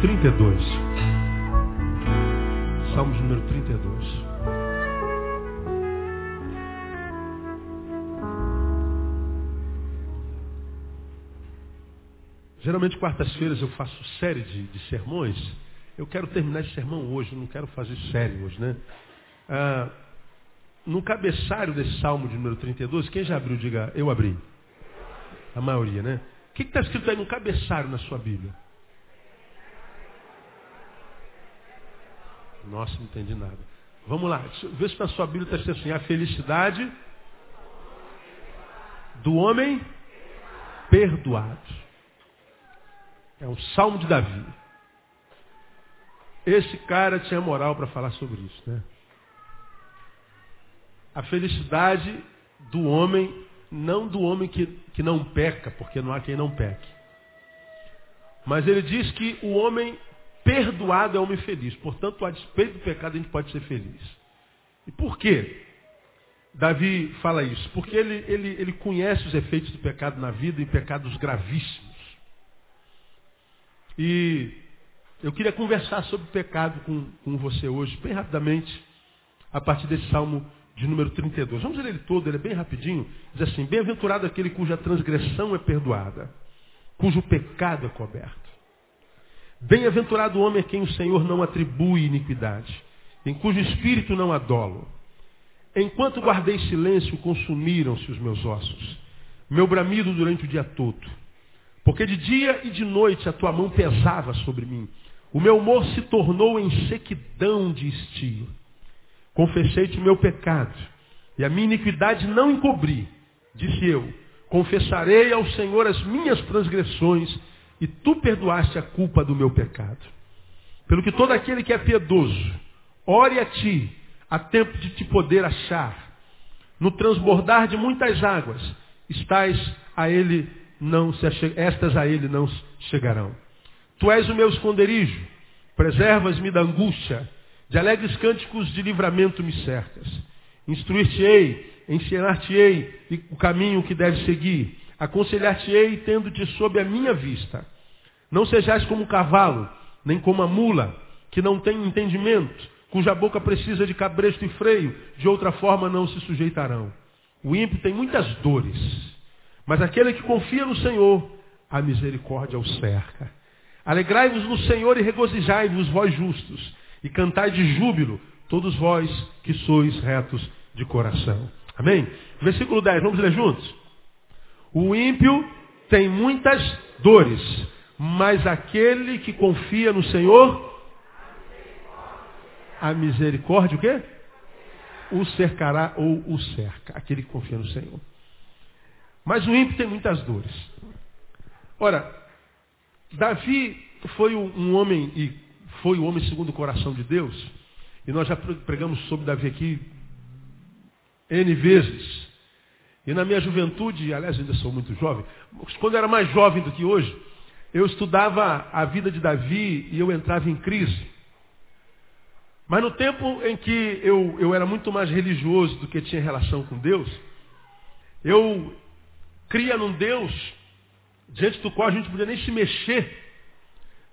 32. Salmo de número 32. Geralmente, quartas-feiras, eu faço série de, de, sermões. Eu quero terminar esse sermão hoje, não quero fazer série hoje, né? Ah, no cabeçalho desse salmo de número 32, quem já abriu, diga, eu abri. A maioria, né? O que está escrito aí no cabeçalho na sua Bíblia? Nossa, não entendi nada. Vamos lá, vê se na sua Bíblia está escrito assim, a felicidade do homem perdoado. É um salmo de Davi. Esse cara tinha moral para falar sobre isso, né? A felicidade do homem, não do homem que, que não peca, porque não há quem não peque. Mas ele diz que o homem perdoado é homem feliz. Portanto, a despeito do pecado, a gente pode ser feliz. E por quê? Davi fala isso? Porque ele, ele, ele conhece os efeitos do pecado na vida e pecados gravíssimos. E eu queria conversar sobre pecado com, com você hoje, bem rapidamente, a partir desse salmo de número 32. Vamos ler ele todo, ele é bem rapidinho. Diz assim: Bem-aventurado aquele cuja transgressão é perdoada, cujo pecado é coberto. Bem-aventurado o homem a quem o Senhor não atribui iniquidade, em cujo espírito não há dolo. Enquanto guardei silêncio, consumiram-se os meus ossos, meu bramido durante o dia todo. Porque de dia e de noite a tua mão pesava sobre mim. O meu humor se tornou em sequidão de estio. Confessei-te o meu pecado, e a minha iniquidade não encobri. Disse eu, confessarei ao Senhor as minhas transgressões, e tu perdoaste a culpa do meu pecado. Pelo que todo aquele que é piedoso, ore a ti, a tempo de te poder achar. No transbordar de muitas águas, estás a ele não se estas a ele não chegarão. Tu és o meu esconderijo, preservas-me da angústia, de alegres cânticos de livramento me cercas. Instruir-te-ei, ensinar-te-ei o caminho que deves seguir, aconselhar-te-ei tendo-te sob a minha vista. Não sejais como o cavalo, nem como a mula, que não tem entendimento, cuja boca precisa de cabresto e freio, de outra forma não se sujeitarão. O ímpio tem muitas dores mas aquele que confia no Senhor, a misericórdia o cerca. Alegrai-vos no Senhor e regozijai-vos, vós justos, e cantai de júbilo, todos vós que sois retos de coração. Amém? Versículo 10, vamos ler juntos? O ímpio tem muitas dores, mas aquele que confia no Senhor, a misericórdia o quê? O cercará ou o cerca. Aquele que confia no Senhor. Mas o ímpio tem muitas dores. Ora, Davi foi um homem, e foi o homem segundo o coração de Deus, e nós já pregamos sobre Davi aqui N vezes. E na minha juventude, aliás, ainda sou muito jovem, quando era mais jovem do que hoje, eu estudava a vida de Davi e eu entrava em crise. Mas no tempo em que eu, eu era muito mais religioso do que tinha relação com Deus, eu cria num Deus diante do qual a gente podia nem se mexer.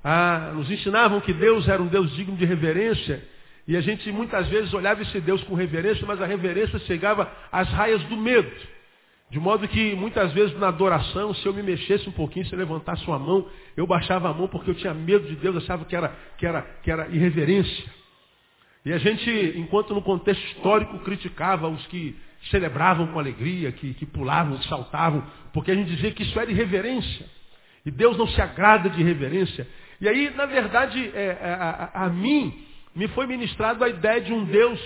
Ah, nos ensinavam que Deus era um Deus digno de reverência. E a gente muitas vezes olhava esse Deus com reverência, mas a reverência chegava às raias do medo. De modo que muitas vezes na adoração, se eu me mexesse um pouquinho, se eu levantasse uma mão, eu baixava a mão porque eu tinha medo de Deus, achava que era, que era, que era irreverência. E a gente, enquanto no contexto histórico criticava os que celebravam com alegria, que, que pulavam, que saltavam, porque a gente dizia que isso era irreverência. E Deus não se agrada de reverência. E aí, na verdade, é, é, a, a, a mim me foi ministrado a ideia de um Deus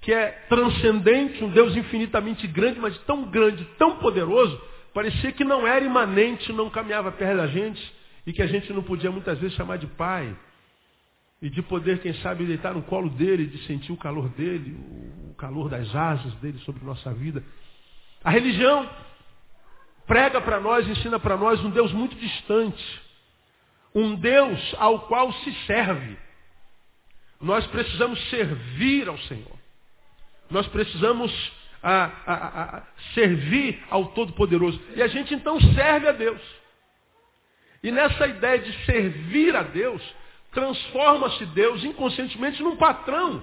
que é transcendente, um Deus infinitamente grande, mas tão grande, tão poderoso, parecia que não era imanente, não caminhava perto da gente e que a gente não podia muitas vezes chamar de pai e de poder, quem sabe, deitar no colo dele, de sentir o calor dele, o calor das asas dele sobre nossa vida. A religião prega para nós, ensina para nós um Deus muito distante, um Deus ao qual se serve. Nós precisamos servir ao Senhor. Nós precisamos a, a, a, servir ao Todo-Poderoso. E a gente então serve a Deus. E nessa ideia de servir a Deus, transforma-se Deus inconscientemente num patrão.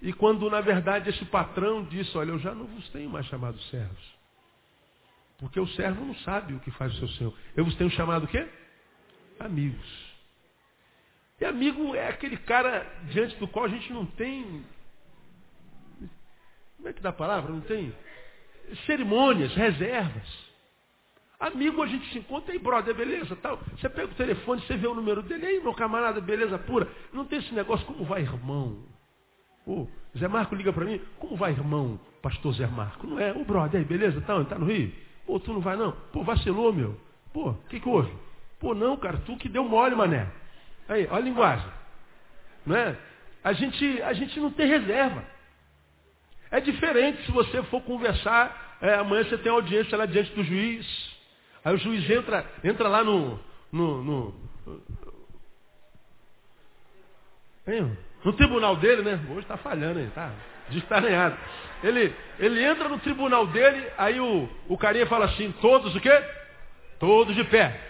E quando, na verdade, esse patrão disse, olha, eu já não vos tenho mais chamado servos. Porque o servo não sabe o que faz o seu senhor. Eu vos tenho chamado o quê? Amigos. E amigo é aquele cara diante do qual a gente não tem. Como é que dá a palavra? Não tem cerimônias, reservas. Amigo, a gente se encontra aí, brother, beleza, tal. Você pega o telefone, você vê o número dele, aí, meu camarada, beleza pura. Não tem esse negócio, como vai, irmão? Ô, Zé Marco liga para mim, como vai, irmão, pastor Zé Marco? Não é, o brother, beleza, tal, tá no Rio? Pô, tu não vai não? Pô, vacilou, meu. Pô, o que que houve? Pô, não, cara, tu que deu mole, mané. Aí, olha a linguagem. Não é? A gente, a gente não tem reserva. É diferente se você for conversar, é, amanhã você tem audiência lá diante do juiz. Aí o juiz entra, entra lá no. no, no, no, tribunal dele, né? Hoje está falhando aí, tá? Desestaranhado. Ele, ele entra no tribunal dele, aí o, o carinha fala assim, todos o quê? Todos de pé.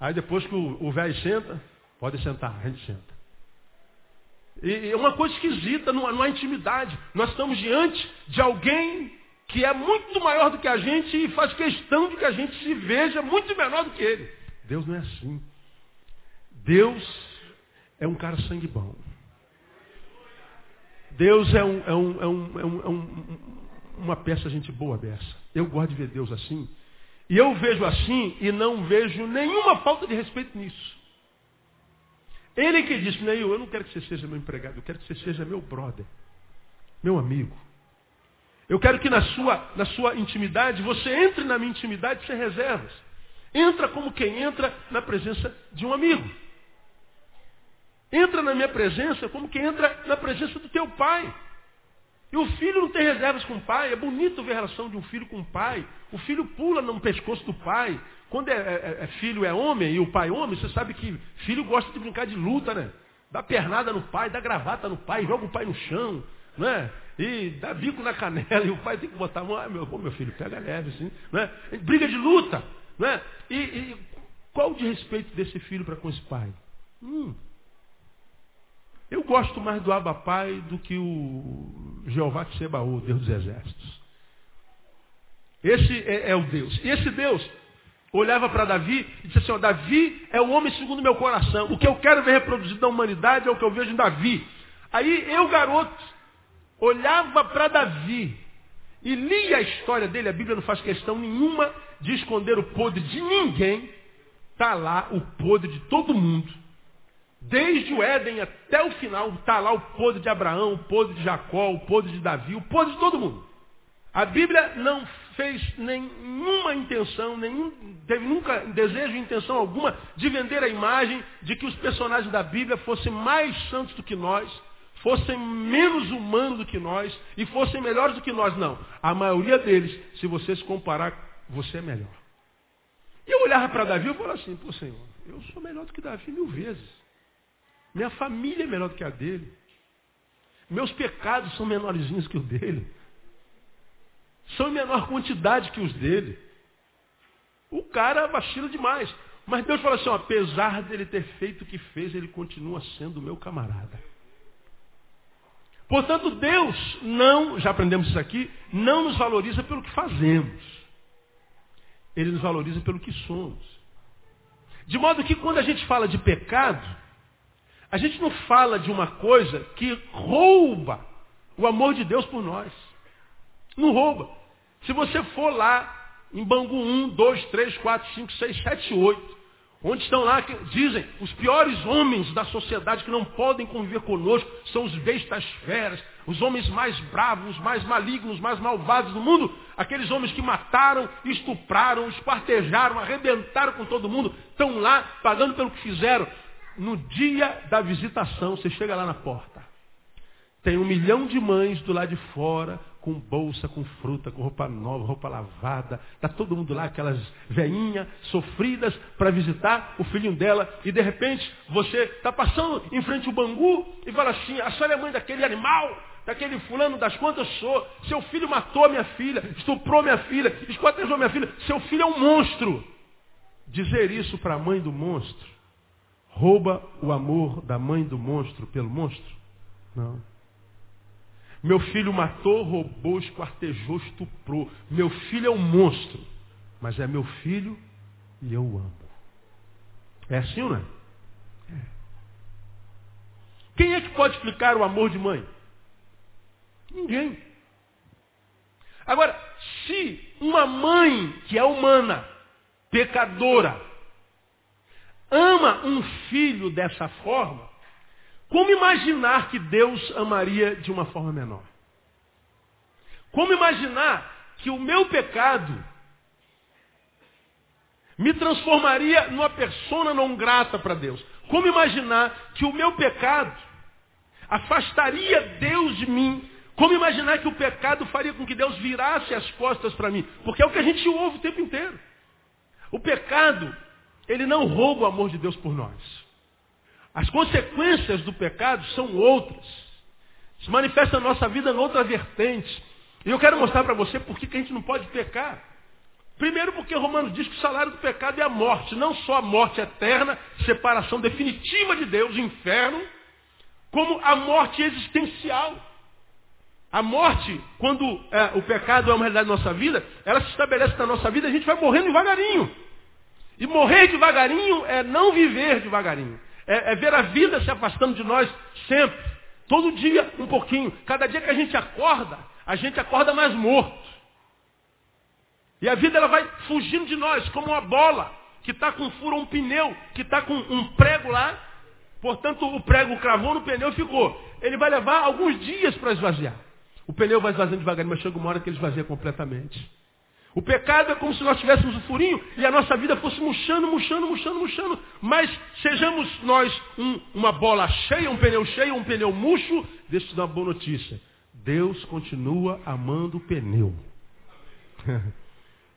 Aí depois que o velho senta, pode sentar, a gente senta. E é uma coisa esquisita, há intimidade. Nós estamos diante de alguém que é muito maior do que a gente e faz questão de que a gente se veja muito menor do que ele. Deus não é assim. Deus é um cara sangue bom. Deus é, um, é, um, é, um, é, é uma peça gente boa dessa. Eu gosto de ver Deus assim. E eu vejo assim e não vejo nenhuma falta de respeito nisso. Ele que disse, Neil, eu não quero que você seja meu empregado, eu quero que você seja meu brother, meu amigo. Eu quero que na sua, na sua intimidade, você entre na minha intimidade sem reservas. Entra como quem entra na presença de um amigo. Entra na minha presença como quem entra na presença do teu pai. E o filho não tem reservas com o pai. É bonito ver a relação de um filho com o pai. O filho pula no pescoço do pai. Quando é, é, é filho é homem e o pai é homem, você sabe que filho gosta de brincar de luta, né? Dá pernada no pai, dá gravata no pai, joga o pai no chão, né? E dá bico na canela e o pai tem que botar a mão. Ah, meu, meu filho, pega leve, assim, né? Briga de luta, né? E, e qual o de respeito desse filho para com esse pai? Hum, eu gosto mais do Abapai do que o Jeová Tsebaú, Deus dos Exércitos. Esse é, é, o Deus. E esse Deus olhava para Davi e disse assim, ó, Davi é o homem segundo meu coração. O que eu quero ver reproduzido na humanidade é o que eu vejo em Davi. Aí eu, garoto, olhava para Davi e lia a história dele. A Bíblia não faz questão nenhuma de esconder o podre de ninguém. Está lá o podre de todo mundo. Desde o Éden até o final, está lá o podre de Abraão, o podre de Jacó, o podre de Davi, o podre de todo mundo. A Bíblia não fez nenhuma intenção, nenhum, teve nunca desejo intenção alguma de vender a imagem de que os personagens da Bíblia fossem mais santos do que nós, fossem menos humanos do que nós e fossem melhores do que nós. Não. A maioria deles, se você se comparar, você é melhor. E eu olhava para Davi e falava assim, pô Senhor, eu sou melhor do que Davi mil vezes. Minha família é melhor do que a dele. Meus pecados são menorzinhos que os dele. São em menor quantidade que os dele. O cara vacila demais. Mas Deus fala assim, ó, apesar dele ter feito o que fez, ele continua sendo meu camarada. Portanto, Deus não, já aprendemos isso aqui, não nos valoriza pelo que fazemos. Ele nos valoriza pelo que somos. De modo que quando a gente fala de pecado, a gente não fala de uma coisa que rouba o amor de Deus por nós. Não rouba. Se você for lá em Bangu 1, 2, 3, 4, 5, 6, 7, 8, onde estão lá, dizem, os piores homens da sociedade que não podem conviver conosco são os bestas feras, os homens mais bravos, os mais malignos, os mais malvados do mundo, aqueles homens que mataram, estupraram, espartejaram, arrebentaram com todo mundo, estão lá pagando pelo que fizeram no dia da visitação, você chega lá na porta. Tem um milhão de mães do lado de fora, com bolsa, com fruta, com roupa nova, roupa lavada. Está todo mundo lá, aquelas veinhas sofridas para visitar o filhinho dela. E de repente você está passando em frente ao Bangu e fala assim, a senhora é mãe daquele animal, daquele fulano das quantas sou. Seu filho matou minha filha, estuprou minha filha, esquartejou minha filha. Seu filho é um monstro. Dizer isso para a mãe do monstro rouba o amor da mãe do monstro pelo monstro? Não. Meu filho matou, roubou, esquartejou, estuprou. Meu filho é um monstro, mas é meu filho e eu o amo. É assim não é? é? Quem é que pode explicar o amor de mãe? Ninguém. Agora, se uma mãe que é humana, pecadora, ama um filho dessa forma, como imaginar que Deus amaria de uma forma menor? Como imaginar que o meu pecado me transformaria numa persona não grata para Deus? Como imaginar que o meu pecado afastaria Deus de mim? Como imaginar que o pecado faria com que Deus virasse as costas para mim? Porque é o que a gente ouve o tempo inteiro. O pecado, ele não rouba o amor de Deus por nós. As consequências do pecado são outras. Se manifesta na nossa vida em outra vertente. E eu quero mostrar para você por que a gente não pode pecar. Primeiro porque Romanos diz que o salário do pecado é a morte. Não só a morte eterna, separação definitiva de Deus, inferno, como a morte existencial. A morte, quando é, o pecado é uma realidade da nossa vida, ela se estabelece na nossa vida, a gente vai morrendo devagarinho. E morrer devagarinho é não viver devagarinho. É, é, ver a vida se afastando de nós sempre. Todo dia um pouquinho. Cada dia que a gente acorda, a gente acorda mais morto. E a vida ela vai fugindo de nós, como uma bola que está com furo um pneu, que está com um prego lá. Portanto, o prego cravou no pneu e ficou. Ele vai levar alguns dias para esvaziar. O pneu vai esvaziando devagarinho, mas chega uma hora que ele esvazia completamente. O pecado é como se nós tivéssemos o furinho e a nossa vida fosse murchando, murchando, murchando, murchando. Mas sejamos nós um, uma bola cheia, um pneu cheio, um pneu murcho. Deixa eu te dar uma boa notícia. Deus continua amando o pneu.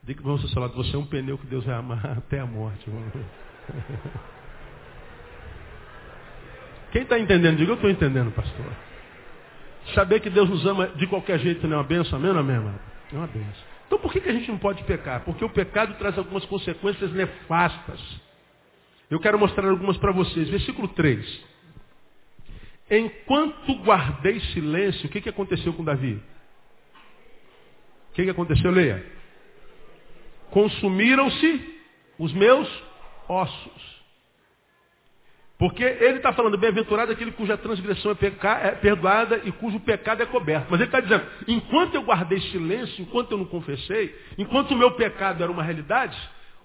Diga para você falar, você é um pneu que Deus vai amar até a morte. Quem está entendendo? Diga, eu estou entendendo, pastor. Saber que Deus nos ama de qualquer jeito não é uma benção, amém ou amém, mano? É uma benção. Então por que, que a gente não pode pecar? Porque o pecado traz algumas consequências nefastas. Eu quero mostrar algumas para vocês. Versículo 3. Enquanto guardei silêncio, o que, que aconteceu com Davi? O que, que aconteceu, Leia? Consumiram-se os meus ossos. Porque ele está falando, bem-aventurado aquele cuja transgressão é, é, perdoada e cujo pecado é coberto. Mas ele está dizendo, enquanto eu guardei silêncio, enquanto eu não confessei, enquanto o meu pecado era uma realidade,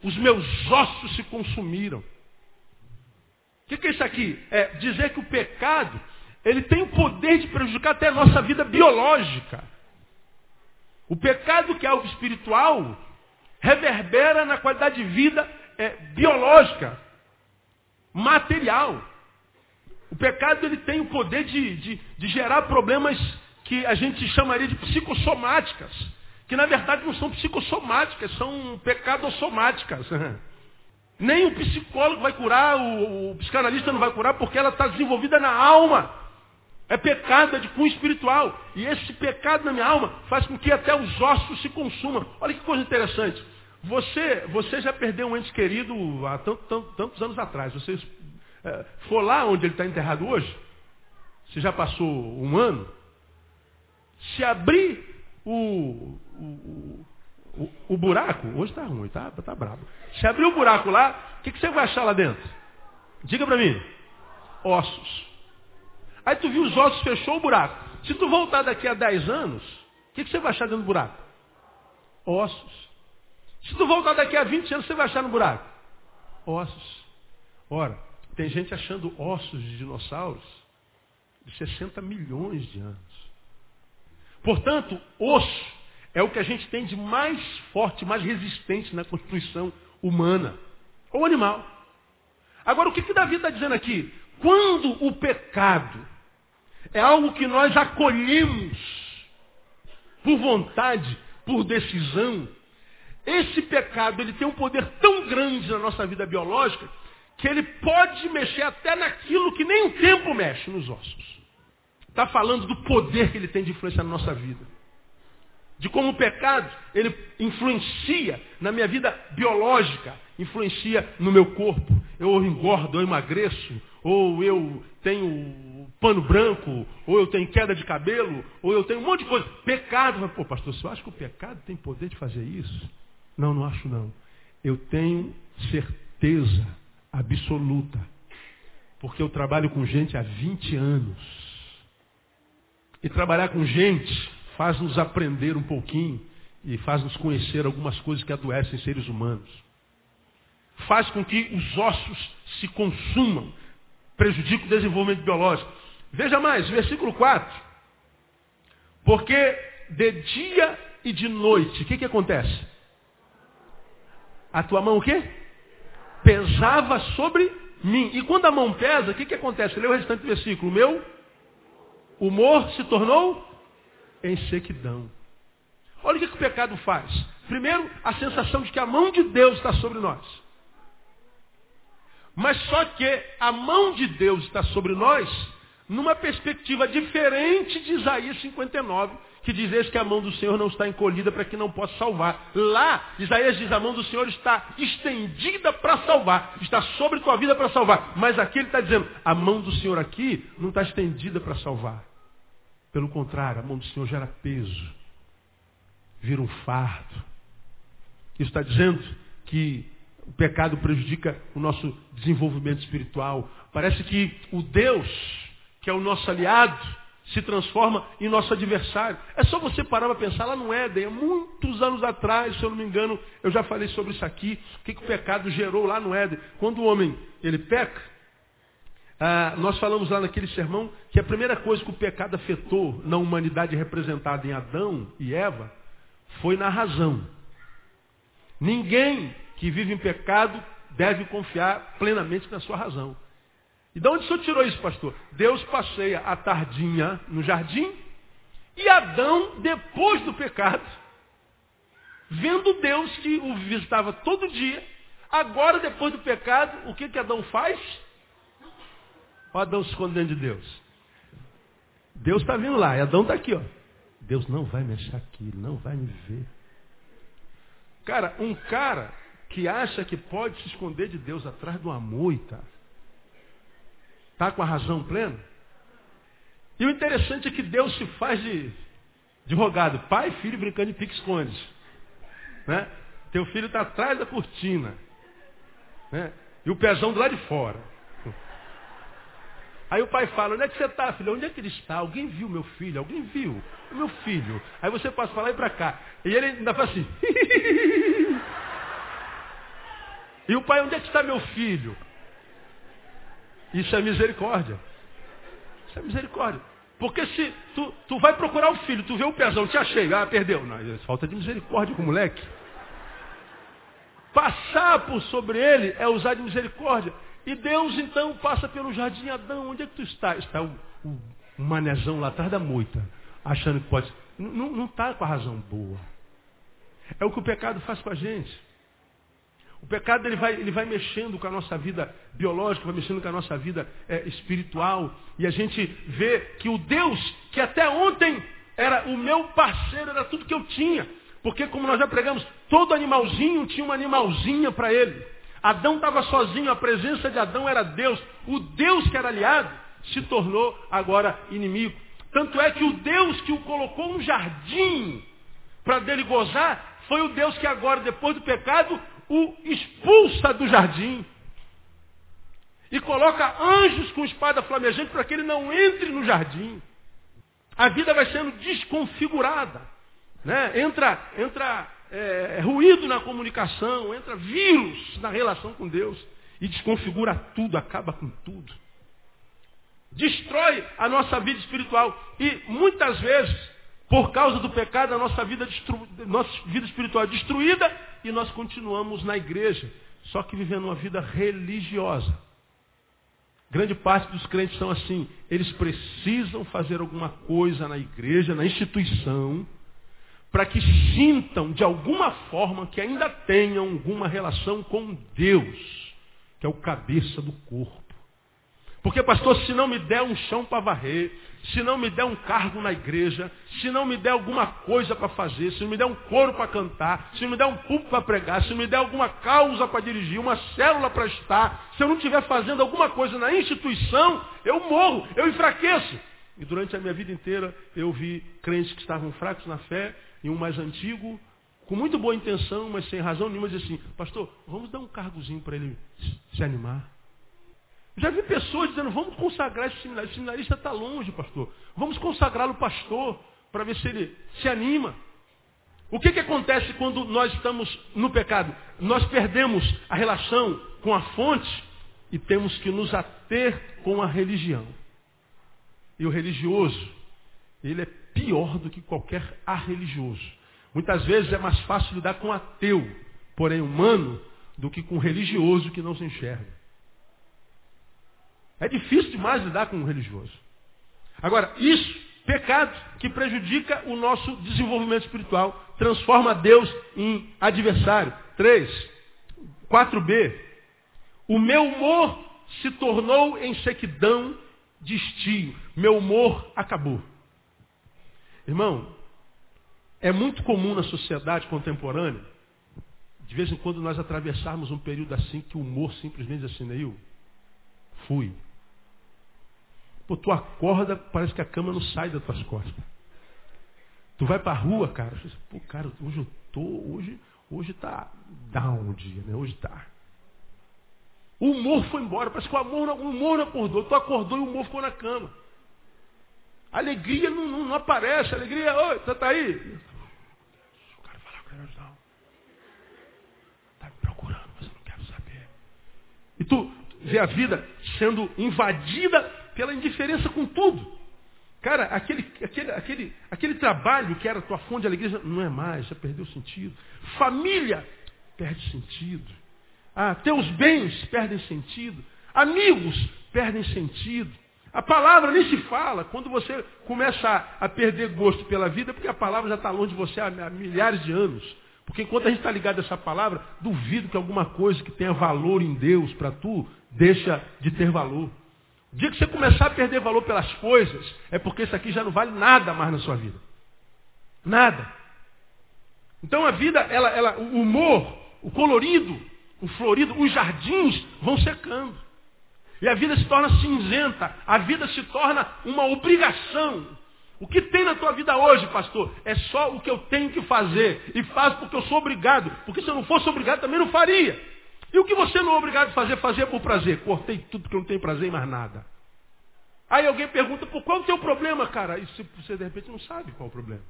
os meus ossos se consumiram. O que, que é isso aqui? É dizer que o pecado, ele tem o poder de prejudicar até a nossa vida biológica. O pecado que é algo espiritual, reverbera na qualidade de vida é, biológica material. O pecado ele tem o poder de, de, de gerar problemas que a gente chamaria de psicossomáticas, que na verdade não são psicossomáticas, são pecadossomáticas. Nem o psicólogo vai curar, o, o psicanalista não vai curar, porque ela está desenvolvida na alma. É pecado, é de cunho espiritual. E esse pecado na minha alma faz com que até os ossos se consumam. Olha que coisa interessante. Você, você já perdeu um ente querido há tanto, tanto, tantos anos atrás. Você é, for lá onde ele está enterrado hoje, se já passou um ano, se abrir o, o, o, o buraco, hoje está ruim, está tá brabo. Se abrir o buraco lá, o que, que você vai achar lá dentro? Diga para mim. Ossos. Aí tu viu os ossos, fechou o buraco. Se tu voltar daqui a 10 anos, o que, que você vai achar dentro do buraco? Ossos. Se tu voltar daqui a 20 anos, você vai achar no buraco? Ossos. Ora, tem gente achando ossos de dinossauros de 60 milhões de anos. Portanto, osso é o que a gente tem de mais forte, mais resistente na constituição humana ou animal. Agora, o que, que Davi está dizendo aqui? Quando o pecado é algo que nós acolhemos por vontade, por decisão, esse pecado ele tem um poder tão grande na nossa vida biológica que ele pode mexer até naquilo que nem o tempo mexe nos ossos. Está falando do poder que ele tem de influência na nossa vida. de como o pecado ele influencia na minha vida biológica, influencia no meu corpo. Eu engordo, eu emagreço, ou eu tenho pano branco, ou eu tenho queda de cabelo, ou eu tenho um monte de coisa. Pecado. Pô, pastor, você acha que o pecado tem poder de fazer isso? Não, não acho não. Eu tenho certeza absoluta. Porque eu trabalho com gente há 20 anos. E trabalhar com gente faz-nos aprender um pouquinho e faz-nos conhecer algumas coisas que adoecem seres humanos. Faz com que os ossos se consumam, prejudica o desenvolvimento biológico. Veja mais, versículo 4. Porque de dia e de noite, o que, que acontece? A tua mão o quê? Pesava sobre mim. E quando a mão pesa, o que, que acontece? Lê o restante do versículo. O meu humor se tornou em sequidão. Olha o que, que o pecado faz. Primeiro, a sensação de que a mão de Deus está sobre nós. Mas só que a mão de Deus está sobre nós numa perspectiva diferente de Isaías 59, que diz que a mão do Senhor não está encolhida para que não possa salvar. Lá, Isaías diz, a mão do Senhor está estendida para salvar, está sobre tua vida para salvar. Mas aqui ele está dizendo, a mão do Senhor aqui não está estendida para salvar. Pelo contrário, a mão do Senhor gera peso, vira um fardo. Isso está dizendo que o pecado prejudica o nosso desenvolvimento espiritual. Parece que o Deus, que é o nosso aliado, se transforma em nosso adversário. É só você parar para pensar lá no Éden, há muitos anos atrás, se eu não me engano, eu já falei sobre isso aqui, o que, que o pecado gerou lá no Éden. Quando o homem ele peca, ah, nós falamos lá naquele sermão que a primeira coisa que o pecado afetou na humanidade representada em Adão e Eva foi na razão. Ninguém que vive em pecado deve confiar plenamente na sua razão. E de onde o senhor tirou isso, pastor? Deus passeia a tardinha no jardim e Adão, depois do pecado, vendo Deus que o visitava todo dia, agora, depois do pecado, o que, que Adão faz? Olha Adão se escondendo de Deus. Deus está vindo lá, e Adão está aqui, ó. Deus não vai me achar aqui, não vai me ver. Cara, um cara que acha que pode se esconder de Deus atrás de uma moita, está com a razão plena? E o interessante é que Deus se faz de, de rogado. Pai e filho brincando de pique-esconde. Né? Teu filho está atrás da cortina. Né? E o pezão do lado de fora. Aí o pai fala, onde é que você está, filho? Onde é que ele está? Alguém viu meu filho? Alguém viu? O meu filho. Aí você passa para lá e para cá. E ele ainda faz assim. e o pai, onde é que está meu filho? Isso é misericórdia. Isso é misericórdia. Porque se tu, tu vai procurar o filho, tu vê o pezão, te achei, ah, perdeu. Não, é falta de misericórdia com o moleque. Passar por sobre ele é usar de misericórdia. E Deus então passa pelo jardim Adão, onde é que tu está? Está o, o, o manezão lá atrás da moita, achando que pode. Não está com a razão boa. É o que o pecado faz com a gente. O pecado ele vai, ele vai mexendo com a nossa vida biológica, vai mexendo com a nossa vida é, espiritual. E a gente vê que o Deus, que até ontem era o meu parceiro, era tudo que eu tinha. Porque como nós já pregamos, todo animalzinho tinha uma animalzinha para ele. Adão estava sozinho, a presença de Adão era Deus. O Deus que era aliado se tornou agora inimigo. Tanto é que o Deus que o colocou no jardim para dele gozar, foi o Deus que agora, depois do pecado, o expulsa do jardim. E coloca anjos com espada flamejante para que ele não entre no jardim. A vida vai sendo desconfigurada. Né? Entra, entra é, é, ruído na comunicação, entra vírus na relação com Deus e desconfigura tudo, acaba com tudo. Destrói a nossa vida espiritual. E muitas vezes, por causa do pecado, a nossa vida, destru... nossa vida espiritual é destruída e nós continuamos na igreja, só que vivendo uma vida religiosa. Grande parte dos crentes são assim. Eles precisam fazer alguma coisa na igreja, na instituição, para que sintam de alguma forma que ainda tenham alguma relação com Deus, que é o cabeça do corpo. Porque, pastor, se não me der um chão para varrer, se não me der um cargo na igreja, se não me der alguma coisa para fazer, se não me der um coro para cantar, se não me der um público para pregar, se não me der alguma causa para dirigir, uma célula para estar, se eu não estiver fazendo alguma coisa na instituição, eu morro, eu enfraqueço. E durante a minha vida inteira eu vi crentes que estavam fracos na fé e um mais antigo, com muito boa intenção, mas sem razão nenhuma, diz assim, pastor, vamos dar um cargozinho para ele se animar. Já vi pessoas dizendo, vamos consagrar esse seminarista. Esse seminarista está longe, pastor. Vamos consagrá-lo pastor, para ver se ele se anima. O que, que acontece quando nós estamos no pecado? Nós perdemos a relação com a fonte e temos que nos ater com a religião. E o religioso, ele é pior do que qualquer arreligioso. Muitas vezes é mais fácil lidar com ateu, porém humano, do que com religioso que não se enxerga. É difícil demais lidar com um religioso. Agora, isso, pecado que prejudica o nosso desenvolvimento espiritual, transforma Deus em adversário. 3. 4b. O meu humor se tornou em sequidão de estio. Meu humor acabou. Irmão, é muito comum na sociedade contemporânea, de vez em quando nós atravessarmos um período assim que o humor simplesmente assim, eu fui. Pô, tu acorda, parece que a cama não sai das tuas costas. Tu vai pra rua, cara, pô, cara, hoje eu tô, hoje, hoje tá down o dia, né? Hoje tá. O humor foi embora, parece que o, amor, o humor não acordou. Tu acordou e o humor ficou na cama. Alegria não, não, não aparece, alegria, oi, você tá aí? O cara falar com ele, não. Tá me procurando, mas eu não quero saber. E tu vê a vida sendo invadida pela indiferença com tudo. Cara, aquele, aquele, aquele, aquele trabalho que era tua fonte de alegria não é mais, já perdeu sentido. Família perde sentido. Ah, teus bens perdem sentido. Amigos perdem sentido. A palavra nem se fala. Quando você começa a, perder gosto pela vida, porque a palavra já está longe de você há milhares de anos. Porque enquanto a gente está ligado a essa palavra, duvido que alguma coisa que tenha valor em Deus para tu deixa de ter valor. Dia que você começar a perder valor pelas coisas, é porque isso aqui já não vale nada mais na sua vida. Nada. Então a vida, ela, ela, o humor, o colorido, o florido, os jardins vão secando. E a vida se torna cinzenta. A vida se torna uma obrigação. O que tem na tua vida hoje, pastor, é só o que eu tenho que fazer. E faço porque eu sou obrigado. Porque se eu não fosse obrigado, também não faria. E o que você não é obrigado a fazer, fazer por prazer. Cortei tudo porque eu não tenho prazer em mais nada. Aí alguém pergunta, por qual é o teu problema, cara? E você de repente não sabe qual é o problema.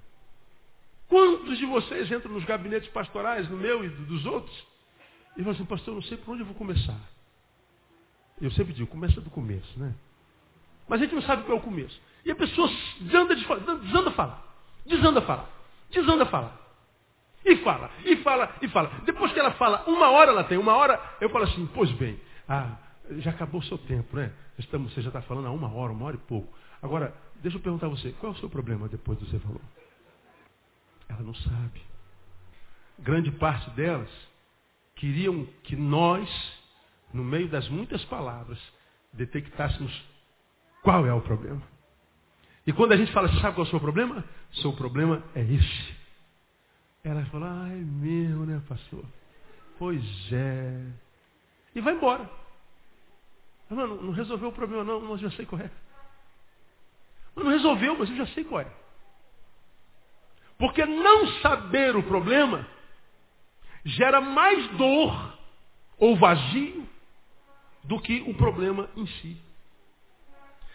Quantos de vocês entram nos gabinetes pastorais, no meu e dos outros, e falam assim, pastor, eu não sei por onde eu vou começar. Eu sempre digo, começa do começo, né? Mas a gente não sabe qual é o começo. E a pessoa desanda, de, desanda a falar, desanda a falar, desanda a falar. E fala, e fala, e fala. Depois que ela fala, uma hora ela tem, uma hora, eu falo assim, pois bem, ah, já acabou o seu tempo, né? Estamos, você já está falando há uma hora, uma hora e pouco. Agora, deixa eu perguntar a você, qual é o seu problema depois do que você falou? Ela não sabe. Grande parte delas queriam que nós, no meio das muitas palavras, detectássemos qual é o problema. E quando a gente fala, sabe qual é o seu problema? Seu problema é esse. Ela falou, ah, é mesmo, né, pastor? Pois é. E vai embora. Não, não, resolveu o problema, não, mas eu já sei qual é. Não resolveu, mas eu já sei qual é. Porque não saber o problema gera mais dor ou vazio do que o problema em si.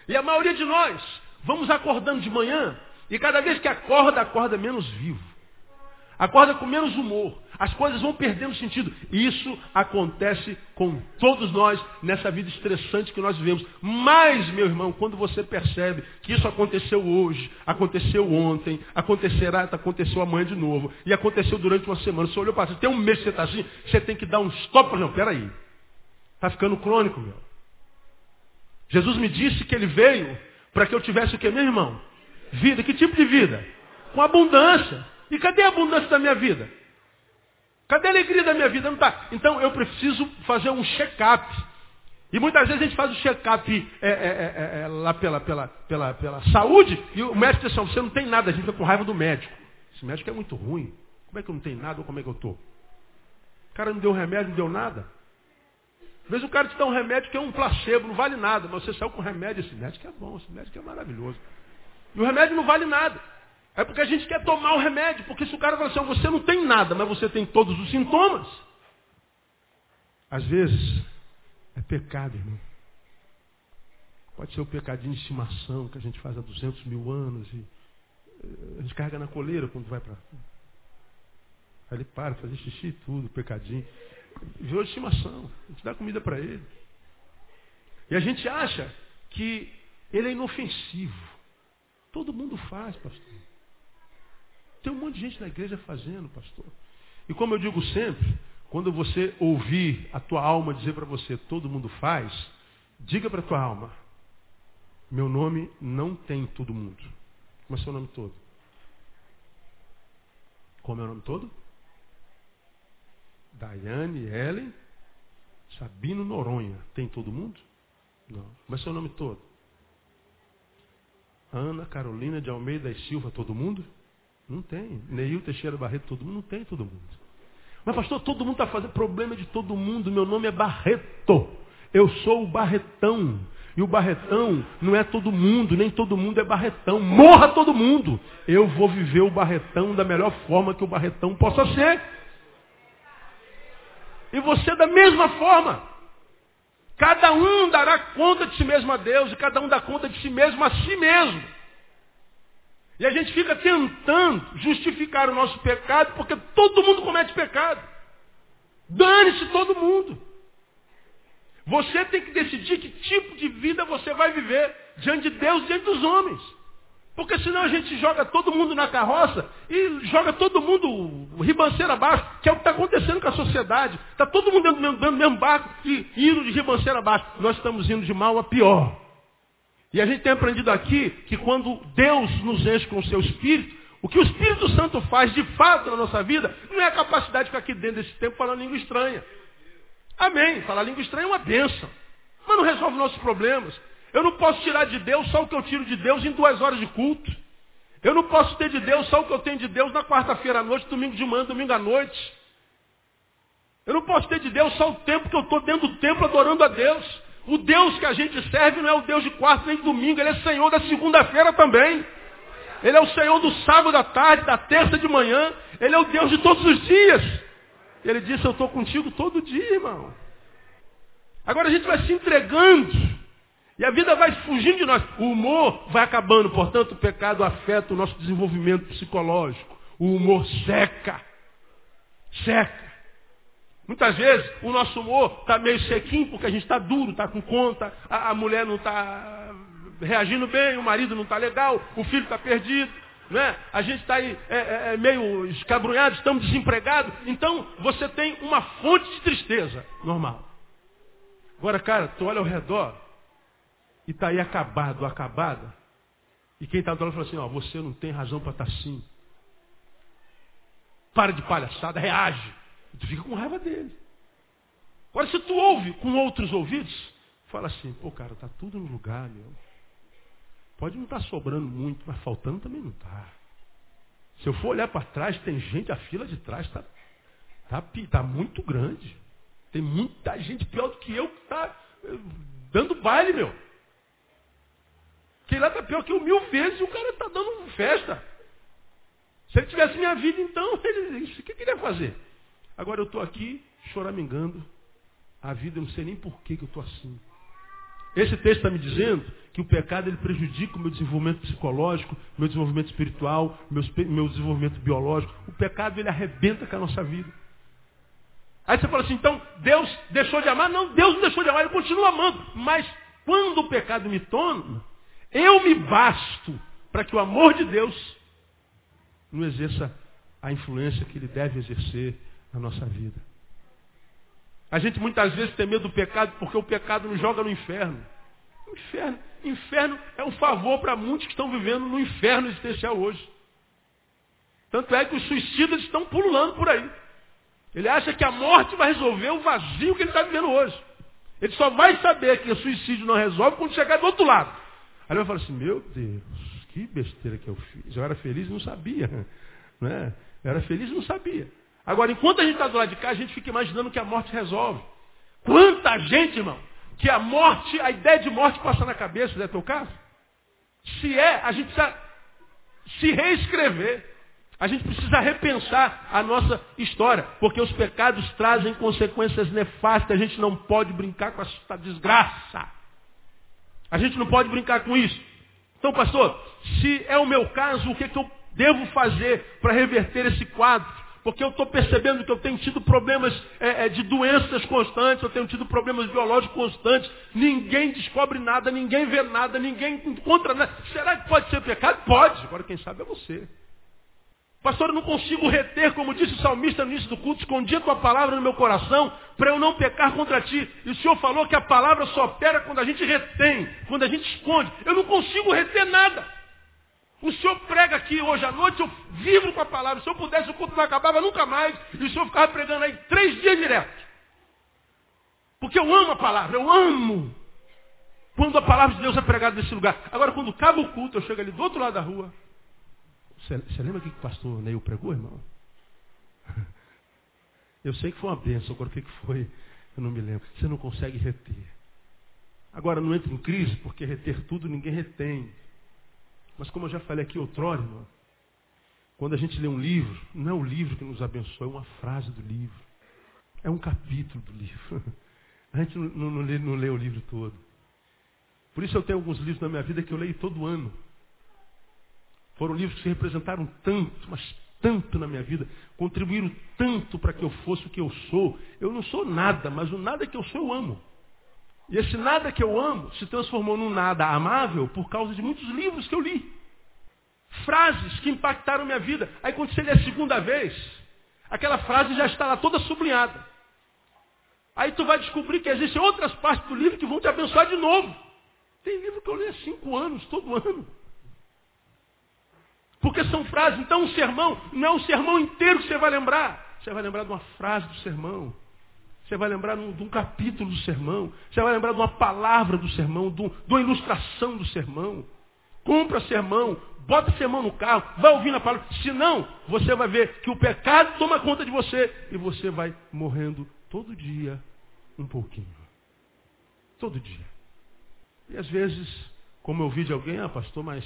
E a maioria de nós vamos acordando de manhã e cada vez que acorda, acorda menos vivo. Acorda com menos humor. As coisas vão perdendo sentido. Isso acontece com todos nós nessa vida estressante que nós vivemos. Mas, meu irmão, quando você percebe que isso aconteceu hoje, aconteceu ontem, acontecerá, aconteceu amanhã de novo, e aconteceu durante uma semana, você olhou para você, tem um mês que você está assim, você tem que dar um stop. Não, peraí. Está ficando crônico, meu. Jesus me disse que ele veio para que eu tivesse o que, meu irmão? Vida. Que tipo de vida? Com abundância. E cadê a abundância da minha vida? Cadê a alegria da minha vida? Não tá. Então eu preciso fazer um check-up. E muitas vezes a gente faz o check-up é, é, é, lá pela, pela, pela, pela saúde e o médico diz assim, você não tem nada, a gente fica com raiva do médico. Esse médico é muito ruim. Como é que eu não tenho nada ou como é que eu estou? O cara não deu remédio, não deu nada. Às vezes o cara te dá um remédio que é um placebo, não vale nada, mas você saiu com remédio, esse médico é bom, esse médico é maravilhoso. E o remédio não vale nada. É porque a gente quer tomar o remédio, porque se o cara fala assim, você não tem nada, mas você tem todos os sintomas. Às vezes, é pecado, irmão. Pode ser o pecadinho de estimação que a gente faz há 200 mil anos e eh, a gente carrega na coleira quando vai para. Aí ele para, fazer xixi e tudo, pecadinho. Viu de estimação, a gente dá comida para ele. E a gente acha que ele é inofensivo. Todo mundo faz, pastor. Tem um monte de gente na igreja fazendo, pastor. E como eu digo sempre, quando você ouvir a tua alma dizer para você, todo mundo faz, diga para a tua alma, meu nome não tem todo mundo. Como é seu nome todo? Como é o nome todo? Daiane, Ellen, Sabino Noronha. Tem todo mundo? Não. Como é seu nome todo? Ana Carolina de Almeida e Silva, todo mundo? Não tem. Neil Teixeira Barreto, todo mundo? Não tem todo mundo. Mas pastor, todo mundo está fazendo problema de todo mundo. Meu nome é Barreto. Eu sou o Barretão. E o Barretão não é todo mundo, nem todo mundo é Barretão. Morra todo mundo. Eu vou viver o Barretão da melhor forma que o Barretão possa ser. E você da mesma forma. Cada um dará conta de si mesmo a Deus e cada um dá conta de si mesmo a si mesmo. E a gente fica tentando justificar o nosso pecado porque todo mundo comete pecado. Dane-se todo mundo. Você tem que decidir que tipo de vida você vai viver diante de Deus, diante dos homens. Porque senão a gente joga todo mundo na carroça e joga todo mundo ribanceira abaixo, que é o que está acontecendo com a sociedade. Está todo mundo dentro do mesmo barco e indo de ribanceira abaixo. Nós estamos indo de mal a pior. E a gente tem aprendido aqui que quando Deus nos enche com o seu Espírito, o que o Espírito Santo faz de fato na nossa vida não é a capacidade de ficar aqui dentro desse tempo falando língua estranha. Amém. Falar língua estranha é uma bênção. Mas não resolve nossos problemas. Eu não posso tirar de Deus só o que eu tiro de Deus em duas horas de culto. Eu não posso ter de Deus só o que eu tenho de Deus na quarta-feira à noite, domingo de manhã, domingo à noite. Eu não posso ter de Deus só o tempo que eu estou dentro do templo adorando a Deus. O Deus que a gente serve não é o Deus de quarta nem de domingo, ele é Senhor da segunda-feira também. Ele é o Senhor do sábado à tarde, da terça de manhã. Ele é o Deus de todos os dias. Ele disse, eu estou contigo todo dia, irmão. Agora a gente vai se entregando. E a vida vai fugindo de nós. O humor vai acabando. Portanto, o pecado afeta o nosso desenvolvimento psicológico. O humor seca. Seca. Muitas vezes o nosso humor está meio sequinho porque a gente está duro, está com conta, a, a mulher não está reagindo bem, o marido não está legal, o filho está perdido. Né? A gente está aí é, é, é, meio escabrunhado, estamos desempregados. Então você tem uma fonte de tristeza normal. Agora, cara, tu olha ao redor e está aí acabado, acabada. E quem está do lado fala assim, ó, você não tem razão para estar tá assim. Para de palhaçada, reage. Tu fica com raiva dele. Agora, se tu ouve com outros ouvidos, fala assim, pô, cara, tá tudo no lugar, meu. Pode não estar tá sobrando muito, mas faltando também não está. Se eu for olhar para trás, tem gente, a fila de trás está tá, tá muito grande. Tem muita gente pior do que eu que está eh, dando baile, meu. Quem lá está pior que eu mil vezes e o cara está dando festa. Se ele tivesse minha vida, então, ele, o que ele ia fazer? Agora eu estou aqui choramingando a vida, eu não sei nem por que, que eu estou assim. Esse texto está me dizendo que o pecado ele prejudica o meu desenvolvimento psicológico, meu desenvolvimento espiritual, meu, meu desenvolvimento biológico. O pecado ele arrebenta com a nossa vida. Aí você fala assim, então Deus deixou de amar? Não, Deus não deixou de amar, Ele continua amando. Mas quando o pecado me toma, eu me basto para que o amor de Deus não exerça a influência que ele deve exercer na nossa vida. A gente muitas vezes tem medo do pecado porque o pecado nos joga no inferno. Inferno, inferno é um favor para muitos que estão vivendo no inferno existencial hoje. Tanto é que os suicidas estão pululando por aí. Ele acha que a morte vai resolver o vazio que ele está vivendo hoje. Ele só vai saber que o suicídio não resolve quando chegar do outro lado. Aí ele vai falar assim, meu Deus, que besteira que eu fiz. Eu era feliz e não sabia. Não é? Eu era feliz e não sabia. Agora, enquanto a gente está do lado de cá, a gente fica imaginando que a morte resolve. Quanta gente, irmão, que a morte, a ideia de morte passa na cabeça, não é teu caso? Se é, a gente precisa se reescrever. A gente precisa repensar a nossa história, porque os pecados trazem consequências nefastas. A gente não pode brincar com essa desgraça. A gente não pode brincar com isso. Então, pastor, se é o meu caso, o que, é que eu devo fazer para reverter esse quadro? Porque eu estou percebendo que eu tenho tido problemas é, é, de doenças constantes, eu tenho tido problemas biológicos constantes. Ninguém descobre nada, ninguém vê nada, ninguém encontra nada. Será que pode ser pecado? Pode. Agora quem sabe é você. Pastor, eu não consigo reter, como disse o salmista no início do culto, escondi a tua palavra no meu coração para eu não pecar contra ti. E o Senhor falou que a palavra só opera quando a gente retém, quando a gente esconde. Eu não consigo reter nada. O Senhor prega aqui hoje à noite, eu vivo com a palavra. Se eu pudesse, o culto não acabava nunca mais. E o Senhor ficava pregando aí três dias direto. Porque eu amo a palavra, eu amo. Quando a palavra de Deus é pregada nesse lugar. Agora, quando acaba o culto, eu chego ali do outro lado da rua, você, lembra o que o pastor Neil pregou, irmão? Eu sei que foi uma bênção, agora o que foi? Eu não me lembro. Você não consegue reter. Agora não entra em crise, porque reter tudo ninguém retém. Mas como eu já falei aqui outrora, irmão, quando a gente lê um livro, não é o livro que nos abençoa, é uma frase do livro. É um capítulo do livro. A gente não, não, não, lê, não lê o livro todo. Por isso eu tenho alguns livros na minha vida que eu leio todo ano. Foram livros que representaram tanto, mas tanto na minha vida, contribuíram tanto para que eu fosse o que eu sou. Eu não sou nada, mas o nada que eu sou eu amo. E esse nada que eu amo se transformou num nada amável por causa de muitos livros que eu li. Frases que impactaram minha vida. Aí quando você lê a segunda vez, aquela frase já está lá toda sublinhada. Aí tu vai descobrir que existem outras partes do livro que vão te abençoar de novo. Tem livro que eu li há cinco anos, todo ano. Porque são frases. Então, um sermão não é um sermão inteiro que você vai lembrar. Você vai lembrar de uma frase do sermão. Você vai lembrar de um capítulo do sermão. Você vai lembrar de uma palavra do sermão, de uma ilustração do sermão. Compra sermão, bota sermão no carro, vai ouvindo a palavra. Senão, você vai ver que o pecado toma conta de você e você vai morrendo todo dia um pouquinho. Todo dia. E às vezes, como eu ouvi de alguém, ah pastor, mas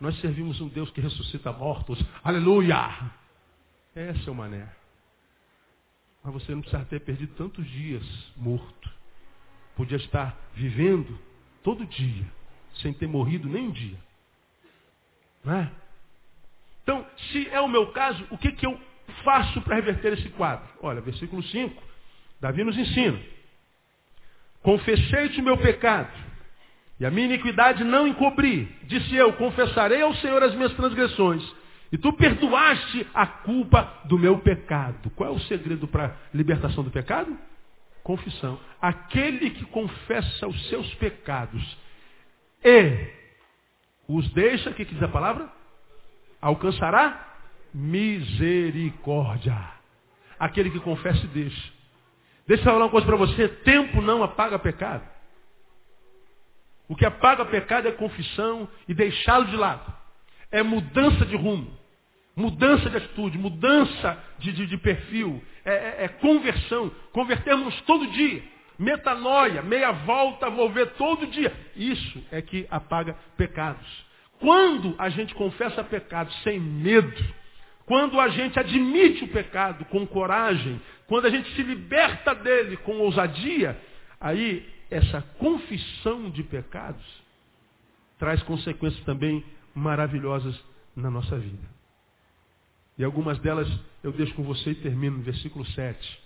nós servimos um Deus que ressuscita mortos. Aleluia! Esse é o mané. Mas você não precisa ter perdido tantos dias morto. Podia estar vivendo todo dia, sem ter morrido nem um dia. Não é? Então, se é o meu caso, o que, que eu faço para reverter esse quadro? Olha, versículo 5. Davi nos ensina. Confessei-te o meu pecado e a minha iniquidade não encobri. Disse eu, confessarei ao Senhor as minhas transgressões. E tu perdoaste a culpa do meu pecado. Qual é o segredo para a libertação do pecado? Confissão. Aquele que confessa os seus pecados e os deixa, o que, diz a palavra? Alcançará misericórdia. Aquele que confessa e deixa. Deixa eu falar uma coisa para você: tempo não apaga pecado. O que apaga pecado é confissão e deixá-lo de lado. É mudança de rumo, mudança de atitude, mudança de, de, de perfil, é, é, é, conversão. Convertermos todo dia. Metanoia, meia volta, volver todo dia. Isso é que apaga pecados. Quando a gente confessa pecado sem medo, quando a gente admite o pecado com coragem, quando a gente se liberta dele com ousadia, aí essa confissão de pecados traz consequências também maravilhosas na nossa vida. E algumas delas eu deixo com você e termino no versículo 7.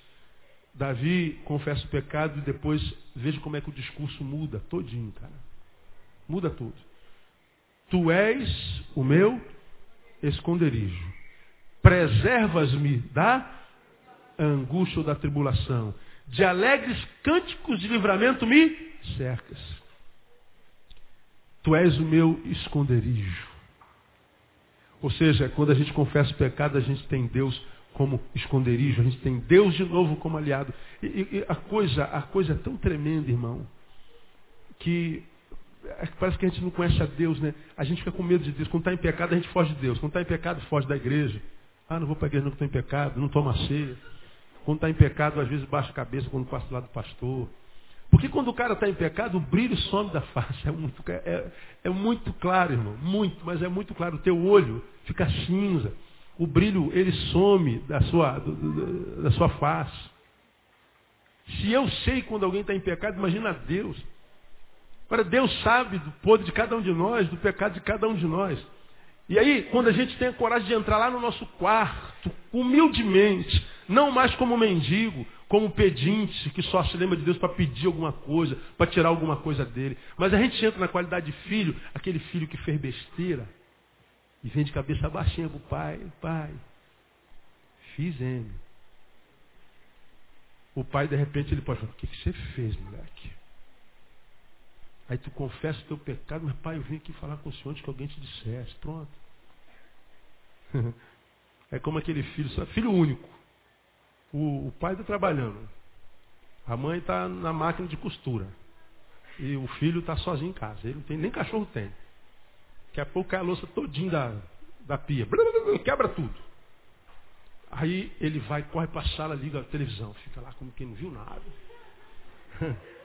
Davi confessa o pecado e depois veja como é que o discurso muda todinho, cara. Muda tudo. Tu és o meu esconderijo. Preservas-me da angústia ou da tribulação de alegres cânticos de livramento me cercas. Tu és o meu esconderijo. Ou seja, quando a gente confessa o pecado, a gente tem Deus como esconderijo, a gente tem Deus de novo como aliado. E, e a, coisa, a coisa é tão tremenda, irmão, que é parece que a gente não conhece a Deus, né? A gente fica com medo de Deus. Quando está em pecado, a gente foge de Deus. Quando está em pecado, foge da igreja. Ah, não vou para a igreja não estou em pecado, não toma ceia. Quando está em pecado, às vezes baixa a cabeça quando passa do lado do pastor. Porque quando o cara está em pecado, o brilho some da face. É muito, é, é muito claro, irmão. Muito, mas é muito claro. O teu olho fica cinza. O brilho, ele some da sua, da sua face. Se eu sei quando alguém está em pecado, imagina Deus. Agora, Deus sabe do podre de cada um de nós, do pecado de cada um de nós. E aí, quando a gente tem a coragem de entrar lá no nosso quarto, humildemente, não mais como mendigo, como pedinte, que só se lembra de Deus para pedir alguma coisa, para tirar alguma coisa dele. Mas a gente entra na qualidade de filho, aquele filho que fez besteira, e vem de cabeça baixinha para o pai, pai, fiz M. O pai, de repente, ele pode falar, o que, que você fez, moleque? Aí tu confessa o teu pecado, mas pai, eu vim aqui falar com o senhor antes que alguém te dissesse. Pronto. É como aquele filho, só filho único. O, o pai está trabalhando. A mãe está na máquina de costura. E o filho está sozinho em casa. Ele não tem, nem cachorro tem. Daqui a pouco cai a louça todinha da, da pia. Quebra tudo. Aí ele vai, corre para a sala, liga a televisão. Fica lá como quem não viu nada.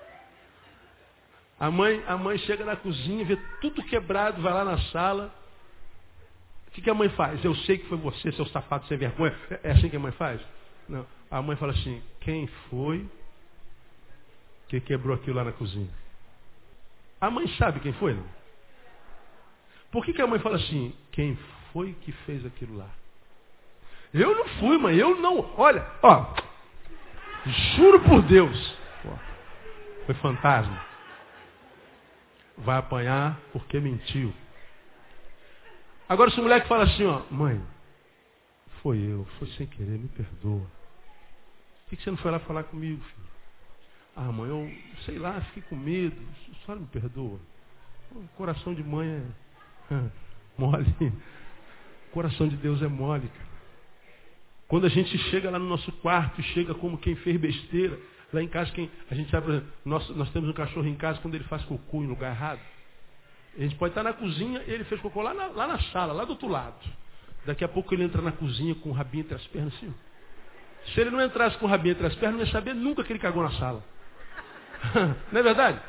A mãe, a mãe chega na cozinha, vê tudo quebrado, vai lá na sala. O que, que a mãe faz? Eu sei que foi você, seu safado sem vergonha. É assim que a mãe faz? Não. A mãe fala assim, quem foi que quebrou aquilo lá na cozinha? A mãe sabe quem foi, não? Por que, que a mãe fala assim, quem foi que fez aquilo lá? Eu não fui, mãe, eu não. Olha, ó, juro por Deus. Foi fantasma vai apanhar porque mentiu. Agora se o moleque fala assim, ó, mãe, foi eu, foi sem querer, me perdoa. Por que você não foi lá falar comigo, filho? Ah, mãe, eu sei lá, fiquei com medo, só me perdoa. O coração de mãe é mole. O coração de Deus é mole, cara. Quando a gente chega lá no nosso quarto, chega como quem fez besteira, Lá em casa, quem, a gente sabe, nós, nós temos um cachorro em casa, quando ele faz cocô em lugar errado, a gente pode estar na cozinha, ele fez cocô lá na, lá na sala, lá do outro lado. Daqui a pouco ele entra na cozinha com o rabinho entre as pernas assim. Se ele não entrasse com o rabinho entre as pernas, não ia saber nunca que ele cagou na sala. não é verdade?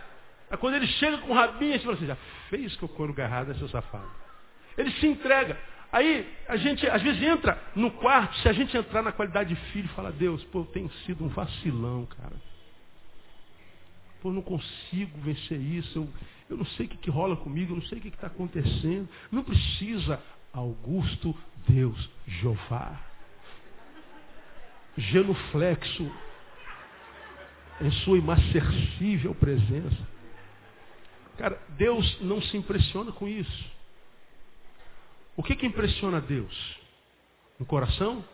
Aí quando ele chega com o rabinho, a gente fala assim, já fez cocô no lugar errado, né, seu safado? Ele se entrega. Aí a gente às vezes entra no quarto, se a gente entrar na qualidade de filho, fala, Deus, pô, eu tenho sido um vacilão, cara. Pô, eu não consigo vencer isso, eu, eu não sei o que, que rola comigo, eu não sei o que está acontecendo. Não precisa, Augusto Deus Jeová. Genuflexo em sua imacercível presença. Cara, Deus não se impressiona com isso. O que, que impressiona Deus? Um coração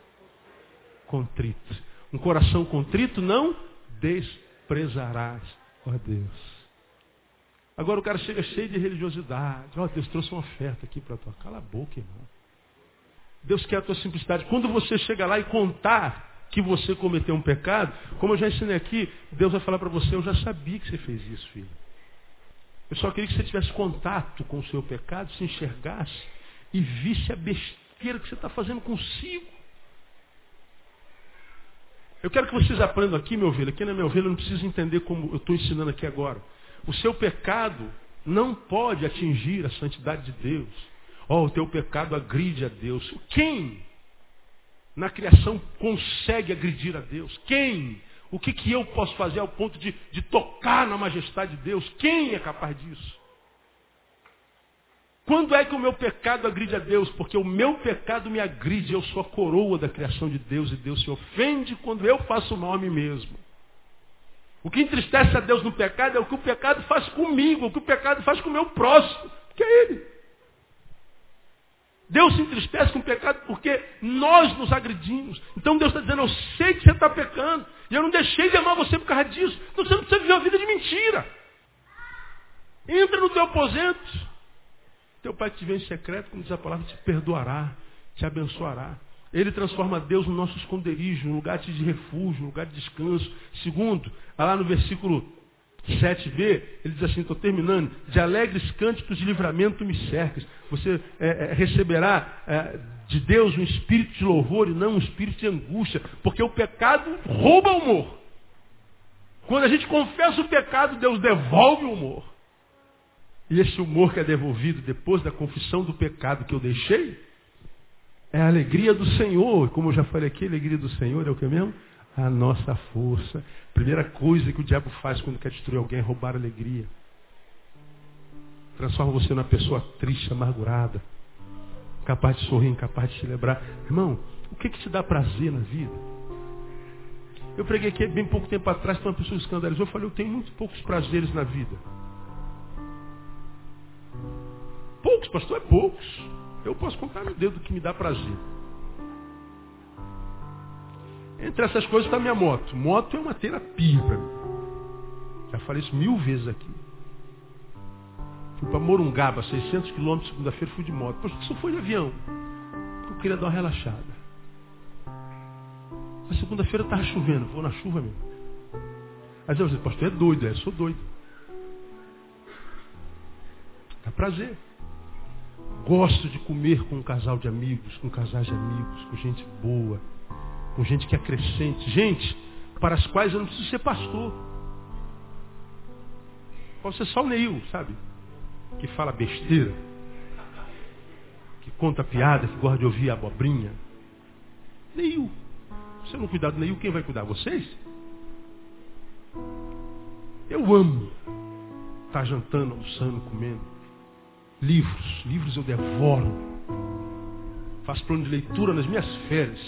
contrito. Um coração contrito não desprezarás, ó Deus. Agora o cara chega cheio de religiosidade. Ó, oh, Deus trouxe uma oferta aqui para tua. Cala a boca, irmão. Deus quer a tua simplicidade. Quando você chega lá e contar que você cometeu um pecado, como eu já ensinei aqui, Deus vai falar para você, eu já sabia que você fez isso, filho. Eu só queria que você tivesse contato com o seu pecado, se enxergasse e visse a besteira que você está fazendo consigo. Eu quero que vocês aprendam aqui, meu ovelha. Aqui na minha ovelha não precisa entender como eu estou ensinando aqui agora. O seu pecado não pode atingir a santidade de Deus. Oh, o teu pecado agride a Deus. Quem na criação consegue agredir a Deus? Quem? O que, que eu posso fazer ao ponto de, de tocar na majestade de Deus? Quem é capaz disso? Quando é que o meu pecado agride a Deus? Porque o meu pecado me agride, eu sou a coroa da criação de Deus e Deus se ofende quando eu faço mal a mim mesmo. O que entristece a Deus no pecado é o que o pecado faz comigo, o que o pecado faz com o meu próximo, que é Ele. Deus se entristece com o pecado porque nós nos agredimos. Então Deus está dizendo, eu sei que você está pecando, e eu não deixei de amar você por causa disso. Então você não precisa viver uma vida de mentira. Entra no teu aposento. Teu pai te vê em secreto, como diz a palavra, te perdoará, te abençoará. Ele transforma Deus no nosso esconderijo, um lugar de refúgio, um lugar de descanso. Segundo, lá no versículo 7b, ele diz assim, estou terminando, de alegres cânticos de livramento me cercas. Você é, é, receberá é, de Deus um espírito de louvor e não um espírito de angústia, porque o pecado rouba o humor. Quando a gente confessa o pecado, Deus devolve o humor. E esse humor que é devolvido depois da confissão do pecado que eu deixei, é a alegria do Senhor. Como eu já falei aqui, a alegria do Senhor é o que mesmo? A nossa força. Primeira coisa que o diabo faz quando quer destruir alguém é roubar a alegria. Transforma você numa pessoa triste, amargurada. Incapaz de sorrir, incapaz de celebrar. Irmão, o que, que te dá prazer na vida? Eu preguei aqui bem pouco tempo atrás uma pessoa escandalizou. Eu falei, eu tenho muito poucos prazeres na vida. Poucos, pastor, é poucos. Eu posso contar no dedo que me dá prazer. Entre essas coisas está minha moto. Moto é uma terapia para mim. Já falei isso mil vezes aqui. Fui para Morungaba, 600 quilômetros, segunda-feira fui de moto. Poxa, que só foi de avião? Eu queria dar uma relaxada. Na segunda-feira estava chovendo, vou na chuva mesmo. Aí eu disse, pastor, é doido, é, sou doido. Dá prazer. Gosto de comer com um casal de amigos, com casais de amigos, com gente boa, com gente que acrescente. Gente para as quais eu não preciso ser pastor. Pode ser só o Neil, sabe? Que fala besteira, que conta piada, que gosta de ouvir abobrinha. Neil. Se eu não cuidar do Neil, quem vai cuidar? Vocês? Eu amo estar jantando, almoçando, comendo. Livros, livros eu devoro. Faço plano de leitura nas minhas férias.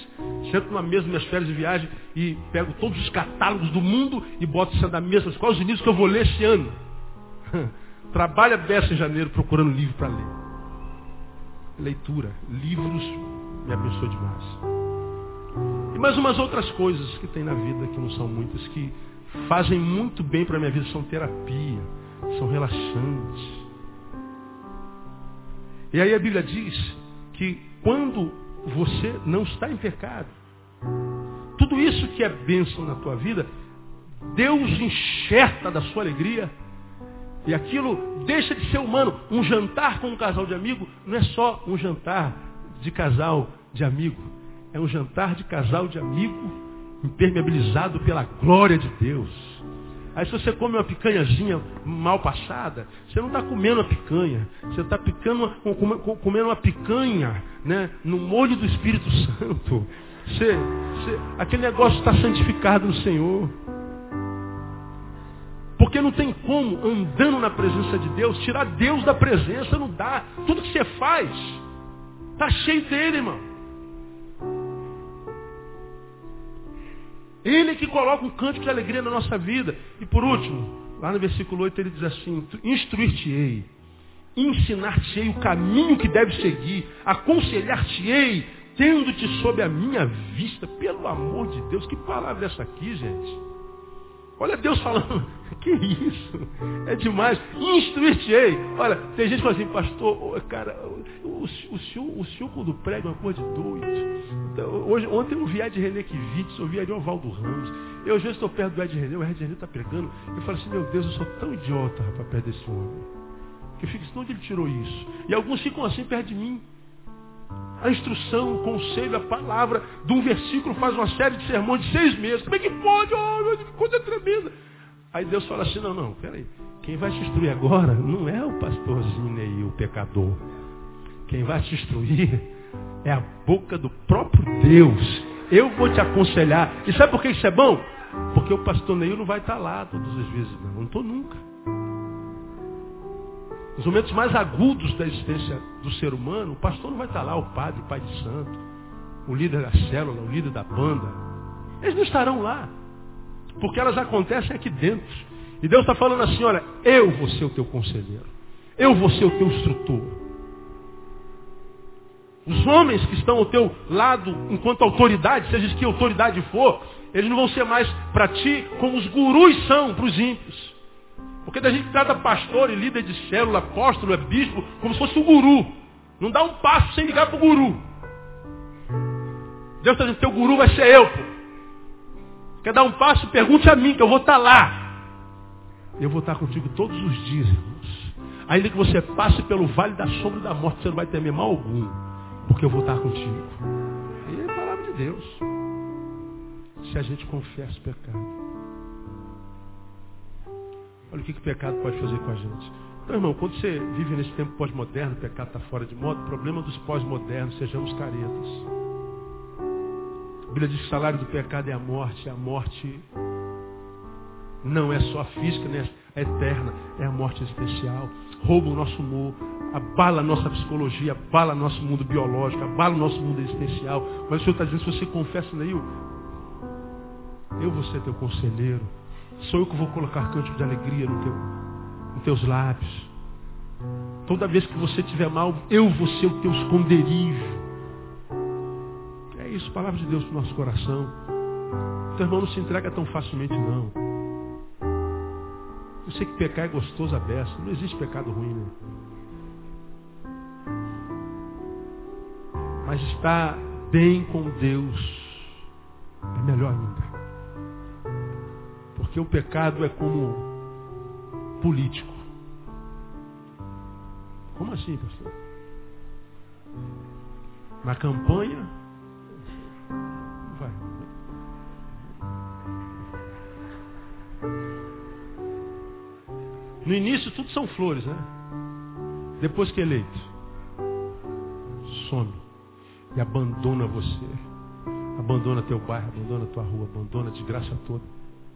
Sento numa mesa nas minhas férias de viagem e pego todos os catálogos do mundo e boto isso na mesa. Quais os livros que eu vou ler esse ano? Trabalha dessa em janeiro procurando livro para ler. Leitura, livros me abençoa demais. E mais umas outras coisas que tem na vida, que não são muitas, que fazem muito bem para a minha vida, são terapia, são relaxantes. E aí a Bíblia diz que quando você não está em pecado, tudo isso que é bênção na tua vida, Deus enxerta da sua alegria. E aquilo deixa de ser humano. Um jantar com um casal de amigo não é só um jantar de casal de amigo. É um jantar de casal de amigo impermeabilizado pela glória de Deus. Aí se você come uma picanhazinha mal passada, você não está comendo a picanha. Você está comendo uma picanha né, no molho do Espírito Santo. Você, você, aquele negócio está santificado no Senhor. Porque não tem como, andando na presença de Deus, tirar Deus da presença, não dá. Tudo que você faz, está cheio dele, irmão. Ele que coloca um canto de alegria na nossa vida. E por último, lá no versículo 8 ele diz assim, instruir-te-ei, ensinar-te-ei o caminho que deve seguir, aconselhar-te-ei, tendo-te sob a minha vista, pelo amor de Deus, que palavra é essa aqui, gente? Olha Deus falando, que isso? É demais. Instruir-te-ei. Olha, tem gente que fala assim, pastor, cara, o, o, o senhor quando prega é uma coisa de doido. Então, hoje, ontem eu vi Ed René Kivitz, eu vi o Valdo Ramos. Eu às vezes estou perto do Ed René, o Ed René está pregando. Eu falo assim, meu Deus, eu sou tão idiota para perto desse homem. Que eu fico assim, onde ele tirou isso? E alguns ficam assim perto de mim. A instrução, o conselho, a palavra de um versículo faz uma série de sermões de seis meses. Como é que pode? Oh, que coisa tremenda. Aí Deus fala assim, não, não, peraí. Quem vai te instruir agora não é o pastorzinho aí, o pecador. Quem vai te instruir é a boca do próprio Deus. Eu vou te aconselhar. E sabe por que isso é bom? Porque o pastor Neil não vai estar lá todas as vezes, não. Não estou nunca. Nos momentos mais agudos da existência do ser humano, o pastor não vai estar lá, o padre, o pai de santo, o líder da célula, o líder da banda. Eles não estarão lá. Porque elas acontecem aqui dentro. E Deus está falando assim, olha, eu vou ser o teu conselheiro. Eu vou ser o teu instrutor. Os homens que estão ao teu lado enquanto autoridade, seja que autoridade for, eles não vão ser mais para ti como os gurus são para os ímpios. Porque da gente trata pastor e líder de célula, apóstolo, é bispo, como se fosse o guru. Não dá um passo sem ligar para o guru. Deus está dizendo, teu guru vai ser eu, pô. Quer dar um passo? Pergunte a mim, que eu vou estar tá lá. Eu vou estar tá contigo todos os dias, irmãos. Ainda que você passe pelo vale da sombra da morte, você não vai temer mal algum. Porque eu vou estar tá contigo. E é a palavra de Deus. Se a gente confessa o pecado. Olha o que, que o pecado pode fazer com a gente. Então, irmão, quando você vive nesse tempo pós-moderno, o pecado está fora de moda, o problema dos pós-modernos, sejamos caretas. A Bíblia diz que o salário do pecado é a morte. A morte não é só física, nem é eterna, é a morte existencial. Rouba o nosso humor, abala a nossa psicologia, abala nosso mundo biológico, abala o nosso mundo existencial. Mas o Senhor está dizendo, se você confessa, Neil, eu vou ser teu conselheiro. Sou eu que vou colocar cântico de alegria no teu, nos teus lábios. Toda vez que você estiver mal, eu vou ser o teu esconderijo isso, palavra de Deus para o nosso coração. Teu irmão não se entrega tão facilmente, não. Eu sei que pecar é gostoso a beça. Não existe pecado ruim, né? Mas estar bem com Deus é melhor ainda. Porque o pecado é como político. Como assim, pastor? Na campanha, No início tudo são flores, né? Depois que é eleito, some e abandona você. Abandona teu bairro, abandona tua rua, abandona a desgraça toda.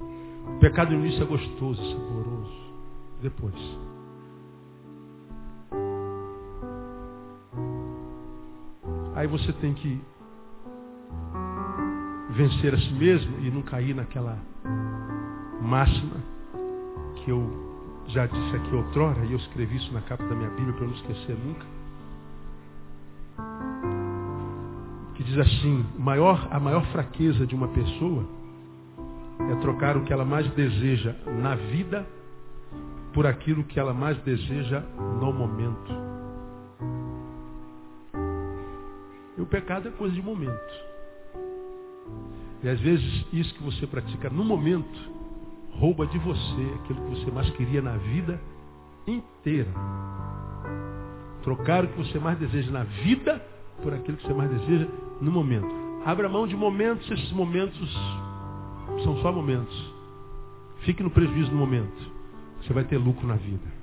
O pecado no início é gostoso, saboroso. Depois. Aí você tem que vencer a si mesmo e não cair naquela máxima que eu já disse aqui outrora, e eu escrevi isso na capa da minha Bíblia para eu não esquecer nunca. Que diz assim, maior, a maior fraqueza de uma pessoa é trocar o que ela mais deseja na vida por aquilo que ela mais deseja no momento. E o pecado é coisa de momento. E às vezes isso que você pratica no momento rouba de você aquilo que você mais queria na vida inteira. Trocar o que você mais deseja na vida por aquilo que você mais deseja no momento. Abra mão de momentos, esses momentos são só momentos. Fique no prejuízo no momento. Você vai ter lucro na vida.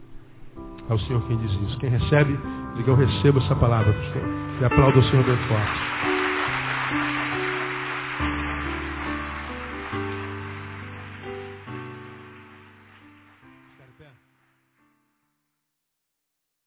É o Senhor quem diz isso. Quem recebe, diga eu recebo essa palavra, pastor. E aplauda o Senhor bem forte.